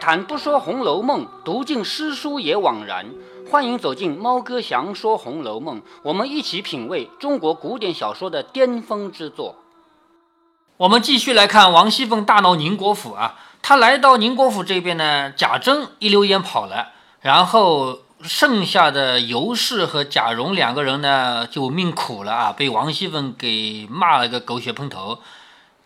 谈不说《红楼梦》，读尽诗书也枉然。欢迎走进猫哥祥说《红楼梦》，我们一起品味中国古典小说的巅峰之作。我们继续来看王熙凤大闹宁国府啊，她来到宁国府这边呢，贾珍一溜烟跑了，然后剩下的尤氏和贾蓉两个人呢就命苦了啊，被王熙凤给骂了个狗血喷头。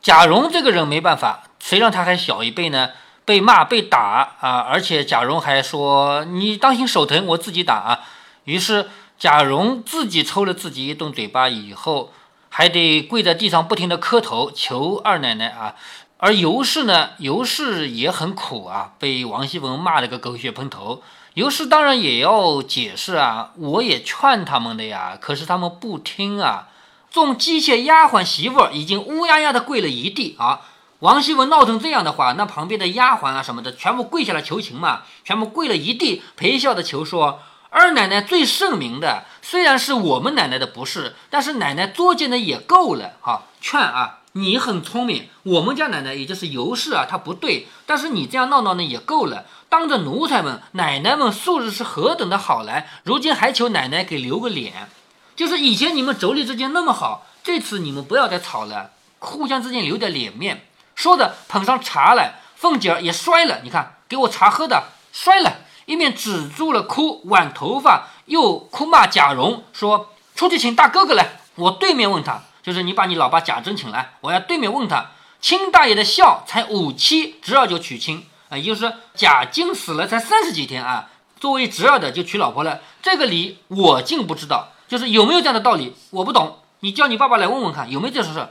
贾蓉这个人没办法，谁让他还小一辈呢？被骂被打啊，而且贾蓉还说：“你当心手疼，我自己打啊。”于是贾蓉自己抽了自己一顿嘴巴，以后还得跪在地上不停的磕头求二奶奶啊。而尤氏呢，尤氏也很苦啊，被王熙凤骂了个狗血喷头。尤氏当然也要解释啊，我也劝他们的呀，可是他们不听啊。众机械丫鬟媳妇已经乌压压的跪了一地啊。王熙文闹成这样的话，那旁边的丫鬟啊什么的，全部跪下来求情嘛，全部跪了一地，陪笑的求说：“二奶奶最圣明的，虽然是我们奶奶的不是，但是奶奶作践的也够了。哈，劝啊，你很聪明，我们家奶奶也就是尤氏啊，她不对，但是你这样闹闹呢也够了。当着奴才们、奶奶们素日是何等的好来，如今还求奶奶给留个脸，就是以前你们妯娌之间那么好，这次你们不要再吵了，互相之间留点脸面。”说着，捧上茶来，凤姐儿也摔了。你看，给我茶喝的，摔了，一面止住了哭，挽头发，又哭骂贾蓉，说：“出去请大哥哥来，我对面问他，就是你把你老爸贾珍请来，我要对面问他。亲大爷的孝才五七，侄儿就娶亲啊，也就是贾静死了才三十几天啊，作为侄儿的就娶老婆了，这个理我竟不知道，就是有没有这样的道理，我不懂。你叫你爸爸来问问看，有没有这事？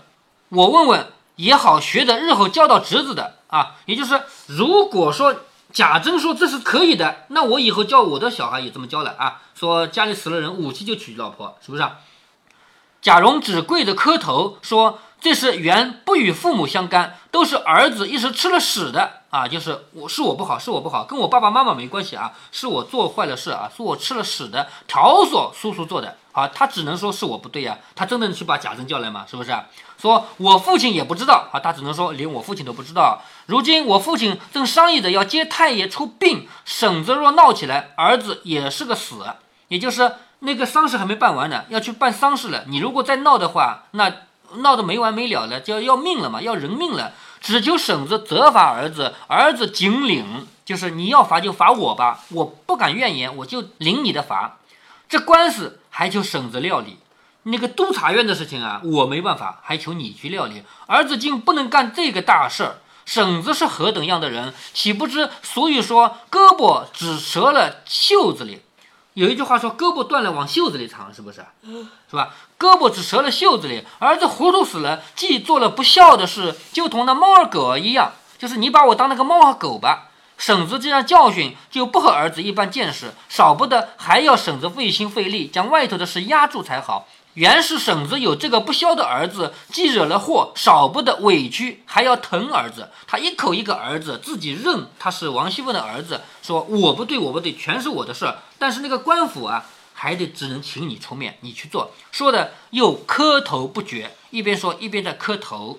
我问问。”也好学的，日后教导侄子的啊，也就是如果说贾珍说这是可以的，那我以后教我的小孩也这么教了啊。说家里死了人，五七就娶老婆，是不是？啊贾蓉只跪着磕头说。这是原不与父母相干，都是儿子一时吃了屎的啊！就是我是我不好，是我不好，跟我爸爸妈妈没关系啊，是我做坏了事啊，是我吃了屎的条索叔叔做的啊，他只能说是我不对呀，他真的去把贾珍叫来吗？是不是？说我父亲也不知道啊，他只能说连我父亲都不知道。如今我父亲正商议着要接太爷出殡，婶子若闹起来，儿子也是个死，也就是那个丧事还没办完呢，要去办丧事了。你如果再闹的话，那。闹得没完没了了，就要要命了嘛，要人命了。只求婶子责罚儿子，儿子仅领，就是你要罚就罚我吧，我不敢怨言，我就领你的罚。这官司还求婶子料理，那个督察院的事情啊，我没办法，还求你去料理。儿子竟不能干这个大事儿，婶子是何等样的人，岂不知俗语说胳膊只折了袖子里。有一句话说：“胳膊断了往袖子里藏，是不是？是吧？胳膊只折了袖子里，儿子糊涂死了，既做了不孝的事，就同那猫儿狗儿一样，就是你把我当那个猫和狗吧。婶子这样教训，就不和儿子一般见识，少不得还要婶子费心费力，将外头的事压住才好。”原是婶子有这个不孝的儿子，既惹了祸，少不得委屈，还要疼儿子。他一口一个儿子，自己认他是王熙凤的儿子，说我不对，我不对，全是我的事儿。但是那个官府啊，还得只能请你出面，你去做。说的又磕头不绝，一边说一边在磕头。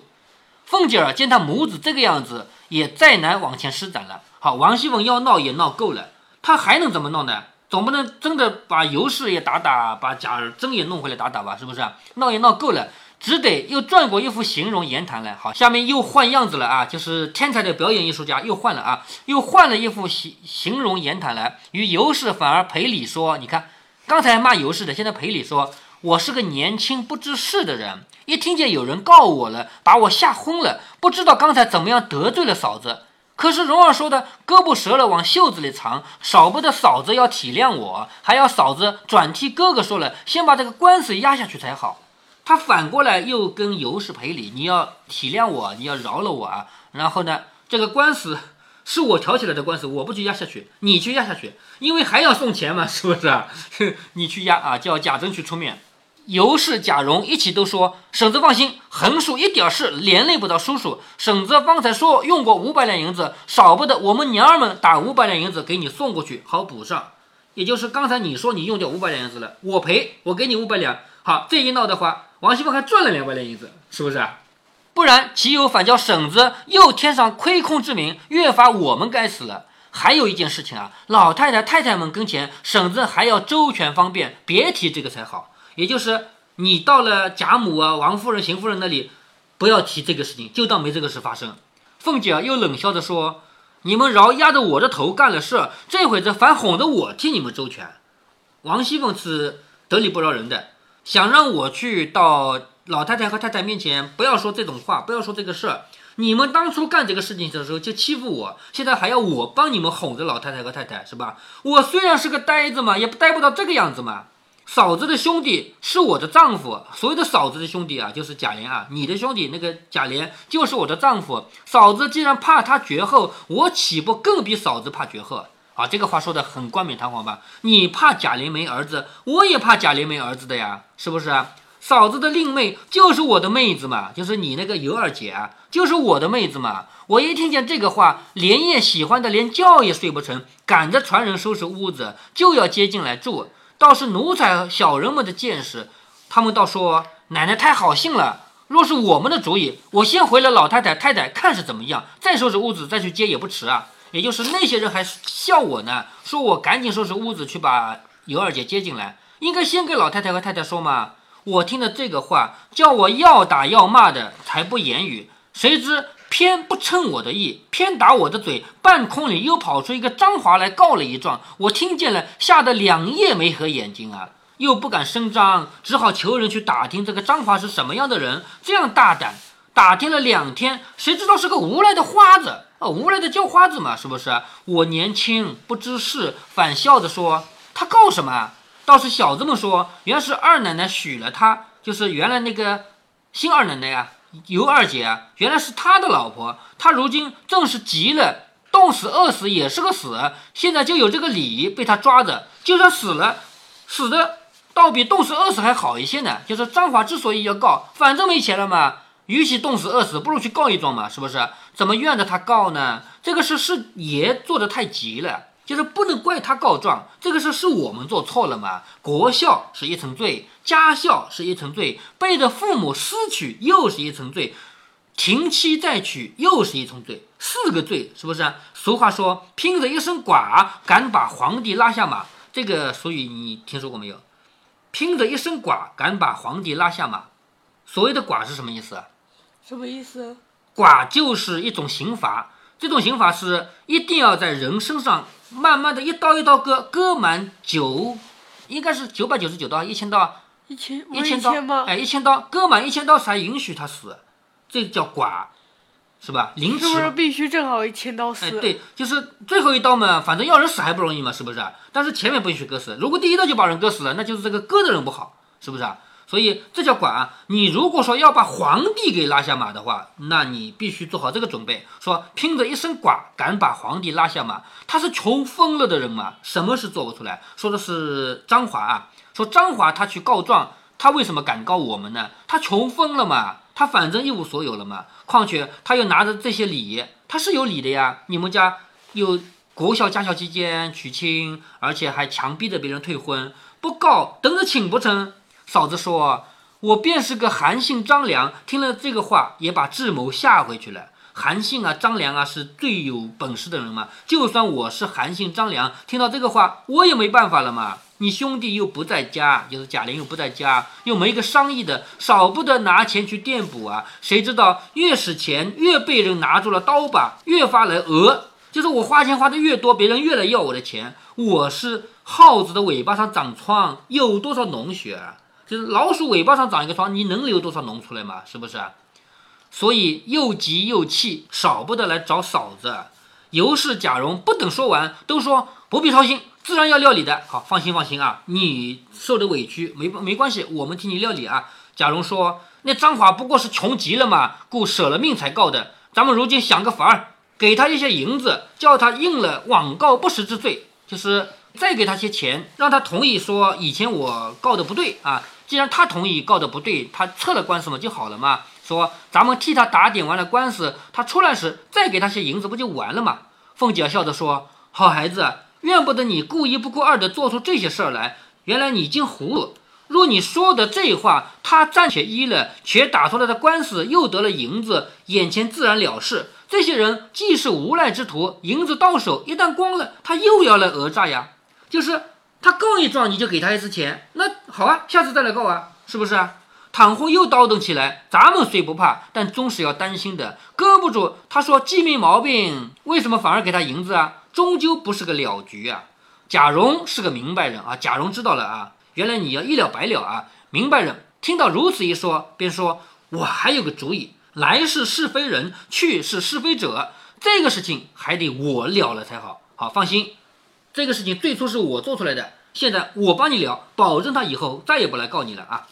凤姐儿见他母子这个样子，也再难往前施展了。好，王熙凤要闹也闹够了，他还能怎么闹呢？总不能真的把尤氏也打打，把贾珍也弄回来打打吧？是不是？闹也闹够了，只得又转过一副形容言谈来。好，下面又换样子了啊！就是天才的表演艺术家又换了啊，又换了一副形形容言谈来。与尤氏反而赔礼说：“你看，刚才骂尤氏的，现在赔礼说，我是个年轻不知事的人，一听见有人告我了，把我吓昏了，不知道刚才怎么样得罪了嫂子。”可是蓉儿说的胳膊折了往袖子里藏，少不得嫂子要体谅我，还要嫂子转替哥哥说了，先把这个官司压下去才好。他反过来又跟尤氏赔礼，你要体谅我，你要饶了我啊。然后呢，这个官司是我挑起来的官司，我不去压下去，你去压下去，因为还要送钱嘛，是不是？你去压啊，叫贾珍去出面。尤氏、贾蓉一起都说：“婶子放心，横竖一点事连累不到叔叔。婶子方才说用过五百两银子，少不得我们娘儿们打五百两银子给你送过去，好补上。也就是刚才你说你用掉五百两银子了，我赔，我给你五百两。好，这一闹的话，王熙凤还赚了两百两银子，是不是？不然岂有反叫婶子又添上亏空之名，越发我们该死了。还有一件事情啊，老太太太太们跟前，婶子还要周全方便，别提这个才好。也就是你到了贾母啊、王夫人、邢夫人那里，不要提这个事情，就当没这个事发生。凤姐又冷笑着说：“你们饶压着我的头干了事，这会子反哄着我替你们周全。”王熙凤是得理不饶人的，想让我去到老太太和太太面前，不要说这种话，不要说这个事儿。你们当初干这个事情的时候就欺负我，现在还要我帮你们哄着老太太和太太，是吧？我虽然是个呆子嘛，也呆不到这个样子嘛。嫂子的兄弟是我的丈夫，所谓的嫂子的兄弟啊，就是贾琏啊。你的兄弟那个贾琏就是我的丈夫。嫂子既然怕他绝后，我岂不更比嫂子怕绝后啊？这个话说的很冠冕堂皇吧？你怕贾琏没儿子，我也怕贾琏没儿子的呀，是不是？嫂子的令妹就是我的妹子嘛，就是你那个尤二姐啊，就是我的妹子嘛。我一听见这个话，连夜喜欢的连觉也睡不成，赶着传人收拾屋子，就要接进来住。倒是奴才小人们的见识，他们倒说奶奶太好心了。若是我们的主意，我先回了老太太太太看是怎么样，再收拾屋子再去接也不迟啊。也就是那些人还笑我呢，说我赶紧收拾屋子去把尤二姐接进来，应该先给老太太和太太说嘛。我听了这个话，叫我要打要骂的，才不言语。谁知偏不称我的意，偏打我的嘴。半空里又跑出一个张华来告了一状，我听见了，吓得两夜没合眼睛啊，又不敢声张，只好求人去打听这个张华是什么样的人。这样大胆，打听了两天，谁知道是个无赖的花子啊，无赖的叫花子嘛，是不是？我年轻不知事，反笑着说他告什么？倒是小子们说，原来是二奶奶许了他，就是原来那个新二奶奶呀，尤二姐啊，原来是他的老婆。他如今正是急了，冻死饿死也是个死，现在就有这个理被他抓着。就算死了，死的倒比冻死饿死还好一些呢。就是张华之所以要告，反正没钱了嘛，与其冻死饿死，不如去告一状嘛，是不是？怎么怨着他告呢？这个事是爷做的太急了。就是不能怪他告状，这个事是我们做错了嘛？国孝是一层罪，家孝是一层罪，背着父母私娶又是一层罪，停妻再娶又是一层罪，四个罪是不是？俗话说，拼着一身剐，敢把皇帝拉下马。这个俗语你听说过没有？拼着一身剐，敢把皇帝拉下马。所谓的剐是什么意思？什么意思？剐就是一种刑罚，这种刑罚是一定要在人身上。慢慢的一刀一刀割，割满九，应该是九百九十九刀，一千刀，一千一千刀吗？哎，一千刀，割满一千刀才允许他死，这叫剐，是吧？凌迟是不是必须正好一千刀死？哎，对，就是最后一刀嘛，反正要人死还不容易嘛，是不是？但是前面不允许割死，如果第一刀就把人割死了，那就是这个割的人不好，是不是啊？所以这叫剐。你如果说要把皇帝给拉下马的话，那你必须做好这个准备。说拼着一身剐，敢把皇帝拉下马，他是穷疯了的人嘛？什么事做不出来？说的是张华啊。说张华他去告状，他为什么敢告我们呢？他穷疯了嘛？他反正一无所有了嘛？况且他又拿着这些礼，他是有礼的呀。你们家有国孝家孝期间娶亲，而且还强逼着别人退婚，不告等着请不成？嫂子说：“我便是个韩信、张良。”听了这个话，也把智谋吓回去了。韩信啊，张良啊，是最有本事的人嘛。就算我是韩信、张良，听到这个话，我也没办法了嘛。你兄弟又不在家，就是贾玲又不在家，又没个商议的，少不得拿钱去垫补啊。谁知道越使钱，越被人拿住了刀把，越发来讹。就是我花钱花的越多，别人越来要我的钱。我是耗子的尾巴上长疮，有多少脓血？就是老鼠尾巴上长一个疮，你能流多少脓出来嘛？是不是？所以又急又气，少不得来找嫂子。尤氏、贾蓉不等说完，都说不必操心，自然要料理的。好，放心放心啊，你受的委屈没没关系，我们替你料理啊。贾蓉说：“那张华不过是穷极了嘛，故舍了命才告的。咱们如今想个法儿，给他一些银子，叫他应了枉告不实之罪，就是再给他些钱，让他同意说以前我告的不对啊。”既然他同意告的不对，他撤了官司嘛就好了嘛。说咱们替他打点完了官司，他出来时再给他些银子不就完了吗？凤姐笑着说：“好孩子，怨不得你故一不顾二的做出这些事儿来。原来你已经糊涂。若你说的这话，他暂且依了，且打出来的官司又得了银子，眼前自然了事。这些人既是无赖之徒，银子到手一旦光了，他又要来讹诈呀。就是他告一状，你就给他一次钱，那好啊，下次再来告啊，是不是啊？倘或又叨动起来，咱们虽不怕，但终是要担心的。搁不住，他说既没毛病，为什么反而给他银子啊？终究不是个了局啊。贾蓉是个明白人啊，贾蓉知道了啊，原来你要一了百了啊。明白人听到如此一说，便说：“我还有个主意。”来是是非人，去是是非者，这个事情还得我了了才好。好，放心，这个事情最初是我做出来的，现在我帮你聊，保证他以后再也不来告你了啊。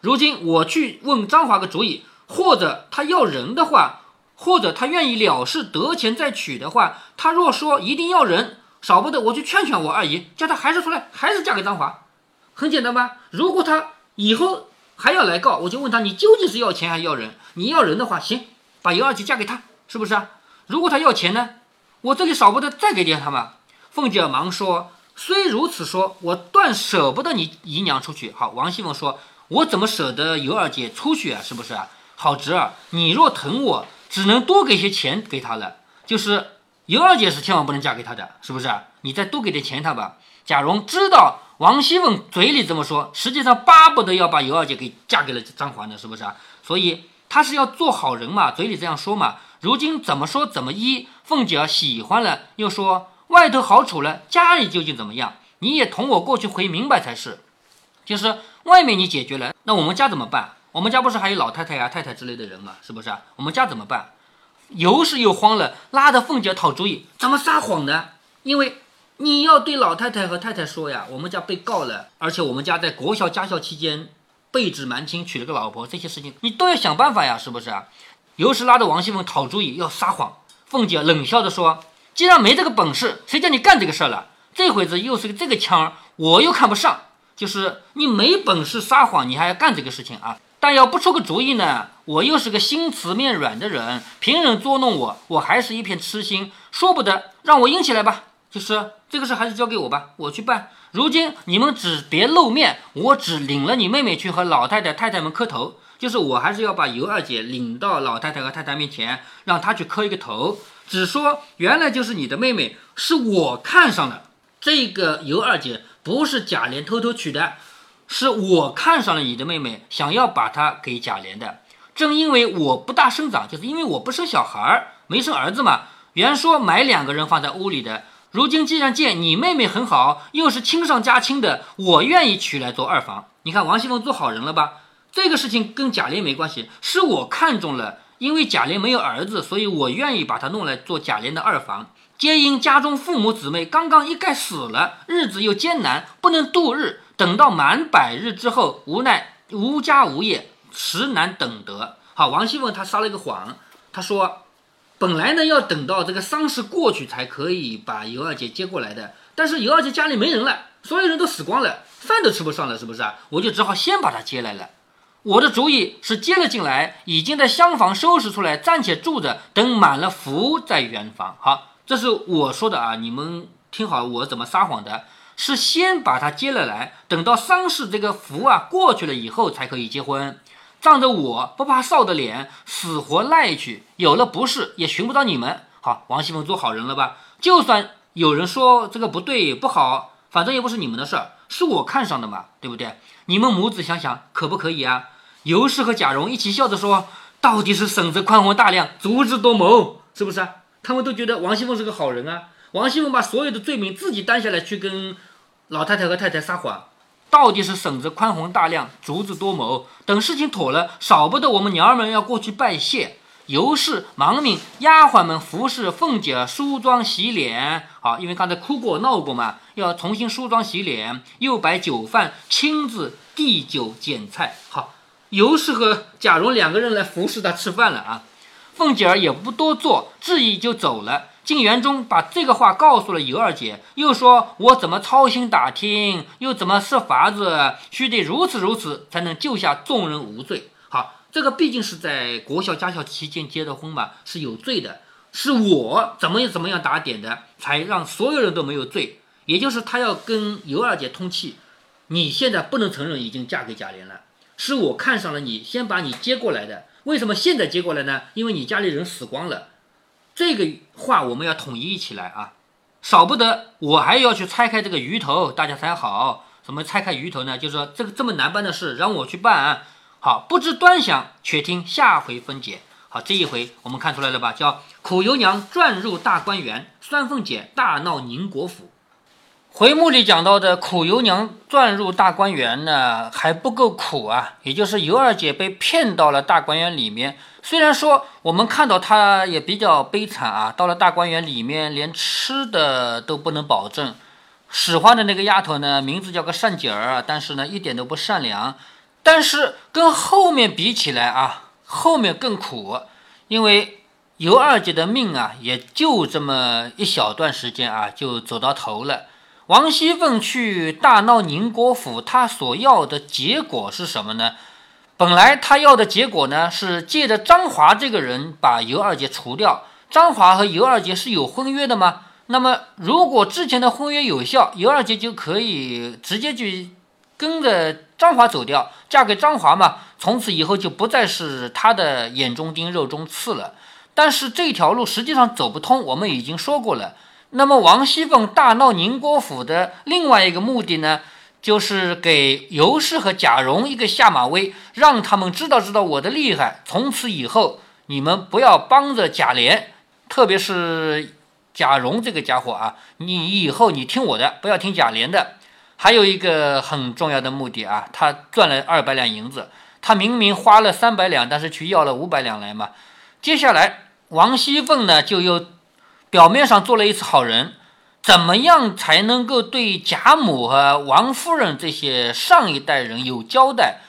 如今我去问张华个主意，或者他要人的话，或者他愿意了事得钱再娶的话，他若说一定要人，少不得我去劝劝我二姨，叫他还是出来，还是嫁给张华。很简单吧？如果他以后。还要来告，我就问他，你究竟是要钱还是要人？你要人的话，行，把尤二姐嫁给他，是不是啊？如果他要钱呢，我这里少不得再给点他嘛。凤姐忙说，虽如此说，我断舍不得你姨娘出去。好，王熙凤说，我怎么舍得尤二姐出去啊？是不是啊？好侄儿，你若疼我，只能多给些钱给她了。就是尤二姐是千万不能嫁给他的，是不是？你再多给点钱他吧。贾蓉知道。王熙凤嘴里这么说，实际上巴不得要把尤二姐给嫁给了张华呢，是不是啊？所以她是要做好人嘛，嘴里这样说嘛。如今怎么说怎么依，凤姐喜欢了，又说外头好处了，家里究竟怎么样？你也同我过去回明白才是。就是外面你解决了，那我们家怎么办？我们家不是还有老太太呀、太太之类的人吗，是不是？我们家怎么办？尤氏又慌了，拉着凤姐讨主意，怎么撒谎呢？因为。你要对老太太和太太说呀，我们家被告了，而且我们家在国小家校期间被指瞒亲娶了个老婆，这些事情你都要想办法呀，是不是啊？尤氏拉着王熙凤讨主意，要撒谎。凤姐冷笑着说：“既然没这个本事，谁叫你干这个事儿了？这会子又是个这个腔儿，我又看不上。就是你没本事撒谎，你还要干这个事情啊？但要不出个主意呢，我又是个心慈面软的人，凭人捉弄我，我还是一片痴心，说不得，让我硬起来吧。”就是这个事还是交给我吧，我去办。如今你们只别露面，我只领了你妹妹去和老太太、太太们磕头。就是我还是要把尤二姐领到老太太和太太面前，让她去磕一个头，只说原来就是你的妹妹，是我看上了这个尤二姐，不是贾琏偷偷娶的，是我看上了你的妹妹，想要把她给贾琏的。正因为我不大生长，就是因为我不生小孩儿，没生儿子嘛。原说买两个人放在屋里的。如今既然见你妹妹很好，又是亲上加亲的，我愿意娶来做二房。你看王熙凤做好人了吧？这个事情跟贾琏没关系，是我看中了，因为贾琏没有儿子，所以我愿意把他弄来做贾琏的二房。皆因家中父母姊妹刚刚一概死了，日子又艰难，不能度日。等到满百日之后，无奈无家无业，实难等得。好，王熙凤她撒了一个谎，她说。本来呢，要等到这个丧事过去才可以把尤二姐接过来的，但是尤二姐家里没人了，所有人都死光了，饭都吃不上了，是不是啊？我就只好先把她接来了。我的主意是接了进来，已经在厢房收拾出来，暂且住着，等满了福再圆房。好，这是我说的啊，你们听好，我怎么撒谎的？是先把她接了来，等到丧事这个福啊过去了以后才可以结婚。仗着我不怕臊的脸，死活赖去，有了不是也寻不到你们。好，王熙凤做好人了吧？就算有人说这个不对不好，反正也不是你们的事儿，是我看上的嘛，对不对？你们母子想想，可不可以啊？尤氏和贾蓉一起笑着说：“到底是婶子宽宏大量，足智多谋，是不是啊？”他们都觉得王熙凤是个好人啊。王熙凤把所有的罪名自己担下来，去跟老太太和太太撒谎。到底是婶子宽宏大量，足智多谋。等事情妥了，少不得我们娘儿们要过去拜谢。尤氏忙命丫鬟们服侍凤姐梳妆洗脸。好，因为刚才哭过闹过嘛，要重新梳妆洗脸，又摆酒饭，亲自递酒捡菜。好，尤氏和贾蓉两个人来服侍她吃饭了啊。凤姐儿也不多做，致意就走了。进园中把这个话告诉了尤二姐，又说：“我怎么操心打听，又怎么设法子，须得如此如此，才能救下众人无罪。”好，这个毕竟是在国孝家孝期间结的婚嘛，是有罪的，是我怎么怎么样打点的，才让所有人都没有罪。也就是他要跟尤二姐通气，你现在不能承认已经嫁给贾琏了，是我看上了你，先把你接过来的。为什么现在接过来呢？因为你家里人死光了。这个话我们要统一起来啊，少不得我还要去拆开这个鱼头，大家才好。怎么拆开鱼头呢？就是说这个这么难办的事让我去办。好，不知端详，且听下回分解。好，这一回我们看出来了吧？叫苦油娘转入大观园，酸凤姐大闹宁国府。回目里讲到的苦油娘转入大观园呢，还不够苦啊，也就是尤二姐被骗到了大观园里面。虽然说我们看到她也比较悲惨啊，到了大观园里面连吃的都不能保证。使唤的那个丫头呢，名字叫个善姐儿，但是呢一点都不善良。但是跟后面比起来啊，后面更苦，因为尤二姐的命啊，也就这么一小段时间啊，就走到头了。王熙凤去大闹宁国府，她所要的结果是什么呢？本来她要的结果呢，是借着张华这个人把尤二姐除掉。张华和尤二姐是有婚约的吗？那么如果之前的婚约有效，尤二姐就可以直接去。跟着张华走掉，嫁给张华嘛，从此以后就不再是他的眼中钉、肉中刺了。但是这条路实际上走不通，我们已经说过了。那么王熙凤大闹宁国府的另外一个目的呢，就是给尤氏和贾蓉一个下马威，让他们知道知道我的厉害。从此以后，你们不要帮着贾琏，特别是贾蓉这个家伙啊，你以后你听我的，不要听贾琏的。还有一个很重要的目的啊，他赚了二百两银子，他明明花了三百两，但是去要了五百两来嘛。接下来王熙凤呢，就又表面上做了一次好人，怎么样才能够对贾母和王夫人这些上一代人有交代？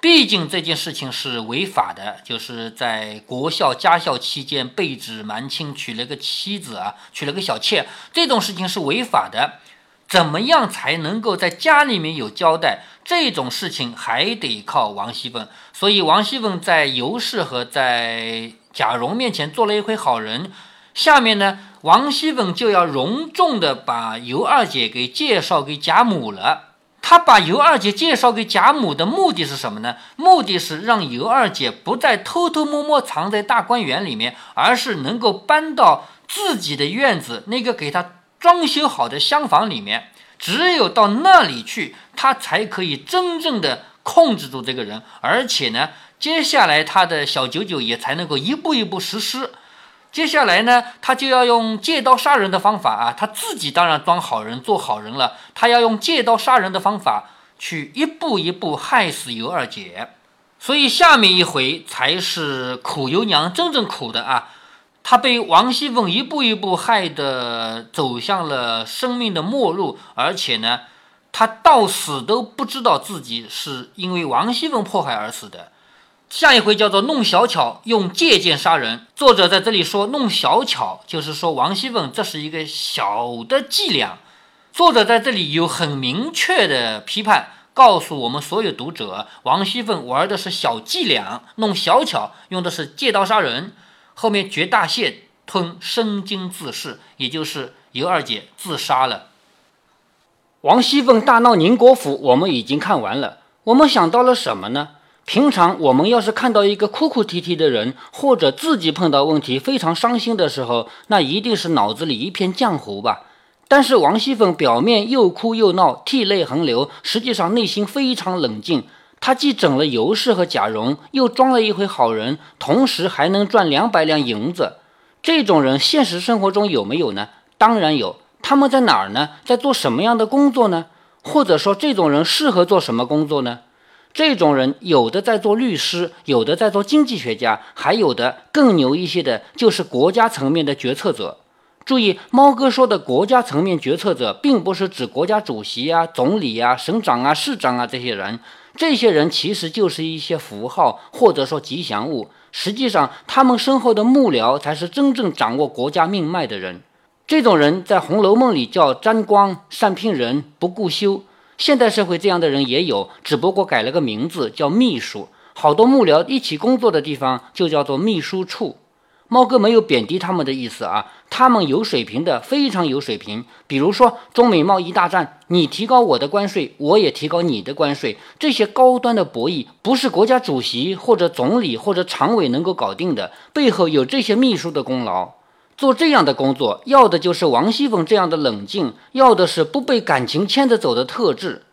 毕竟这件事情是违法的，就是在国孝家孝期间背指瞒亲娶了个妻子啊，娶了个小妾，这种事情是违法的。怎么样才能够在家里面有交代？这种事情还得靠王熙凤。所以王熙凤在尤氏和在贾蓉面前做了一回好人。下面呢，王熙凤就要隆重的把尤二姐给介绍给贾母了。她把尤二姐介绍给贾母的目的是什么呢？目的是让尤二姐不再偷偷摸摸藏在大观园里面，而是能够搬到自己的院子那个给她。装修好的厢房里面，只有到那里去，他才可以真正的控制住这个人，而且呢，接下来他的小九九也才能够一步一步实施。接下来呢，他就要用借刀杀人的方法啊，他自己当然装好人做好人了，他要用借刀杀人的方法去一步一步害死尤二姐。所以下面一回才是苦尤娘真正苦的啊。她被王熙凤一步一步害得走向了生命的末路，而且呢，他到死都不知道自己是因为王熙凤迫害而死的。下一回叫做弄小巧，用借剑杀人。作者在这里说弄小巧，就是说王熙凤这是一个小的伎俩。作者在这里有很明确的批判，告诉我们所有读者，王熙凤玩的是小伎俩，弄小巧，用的是借刀杀人。后面绝大限吞生津自噬，也就是尤二姐自杀了。王熙凤大闹宁国府，我们已经看完了。我们想到了什么呢？平常我们要是看到一个哭哭啼啼的人，或者自己碰到问题非常伤心的时候，那一定是脑子里一片浆糊吧。但是王熙凤表面又哭又闹，涕泪横流，实际上内心非常冷静。她既整了尤氏和贾蓉，又装了一回好人，同时还能赚两百两银子。这种人现实生活中有没有呢？当然有。他们在哪儿呢？在做什么样的工作呢？或者说，这种人适合做什么工作呢？这种人有的在做律师，有的在做经济学家，还有的更牛一些的，就是国家层面的决策者。注意，猫哥说的国家层面决策者，并不是指国家主席啊、总理啊、省长啊、市长啊这些人。这些人其实就是一些符号，或者说吉祥物。实际上，他们身后的幕僚才是真正掌握国家命脉的人。这种人在《红楼梦》里叫沾光、善聘人、不顾羞。现代社会这样的人也有，只不过改了个名字叫秘书。好多幕僚一起工作的地方就叫做秘书处。猫哥没有贬低他们的意思啊，他们有水平的，非常有水平。比如说中美贸易大战，你提高我的关税，我也提高你的关税，这些高端的博弈不是国家主席或者总理或者常委能够搞定的，背后有这些秘书的功劳。做这样的工作，要的就是王熙凤这样的冷静，要的是不被感情牵着走的特质。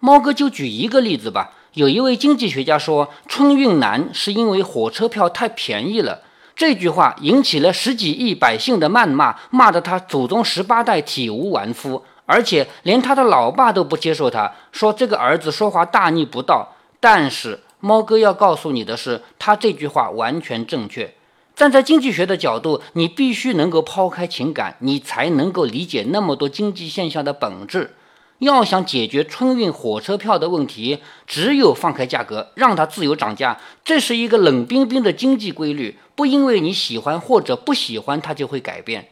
猫哥就举一个例子吧，有一位经济学家说，春运难是因为火车票太便宜了。这句话引起了十几亿百姓的谩骂，骂得他祖宗十八代体无完肤，而且连他的老爸都不接受他，说这个儿子说话大逆不道。但是猫哥要告诉你的是，他这句话完全正确。站在经济学的角度，你必须能够抛开情感，你才能够理解那么多经济现象的本质。要想解决春运火车票的问题，只有放开价格，让它自由涨价。这是一个冷冰冰的经济规律，不因为你喜欢或者不喜欢，它就会改变。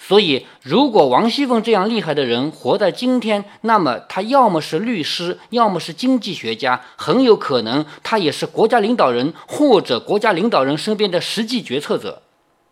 所以，如果王熙凤这样厉害的人活在今天，那么他要么是律师，要么是经济学家，很有可能他也是国家领导人或者国家领导人身边的实际决策者。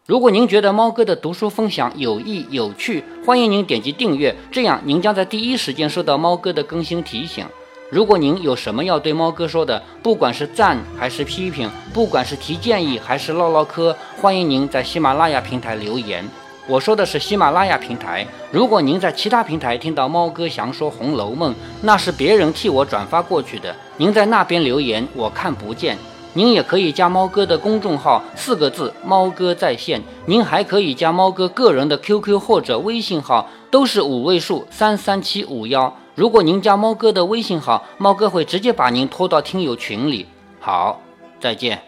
如果您觉得猫哥的读书分享有益有趣，欢迎您点击订阅，这样您将在第一时间收到猫哥的更新提醒。如果您有什么要对猫哥说的，不管是赞还是批评，不管是提建议还是唠唠嗑，欢迎您在喜马拉雅平台留言。我说的是喜马拉雅平台。如果您在其他平台听到猫哥详说《红楼梦》，那是别人替我转发过去的，您在那边留言我看不见。您也可以加猫哥的公众号，四个字“猫哥在线”。您还可以加猫哥个人的 QQ 或者微信号，都是五位数三三七五幺。如果您加猫哥的微信号，猫哥会直接把您拖到听友群里。好，再见。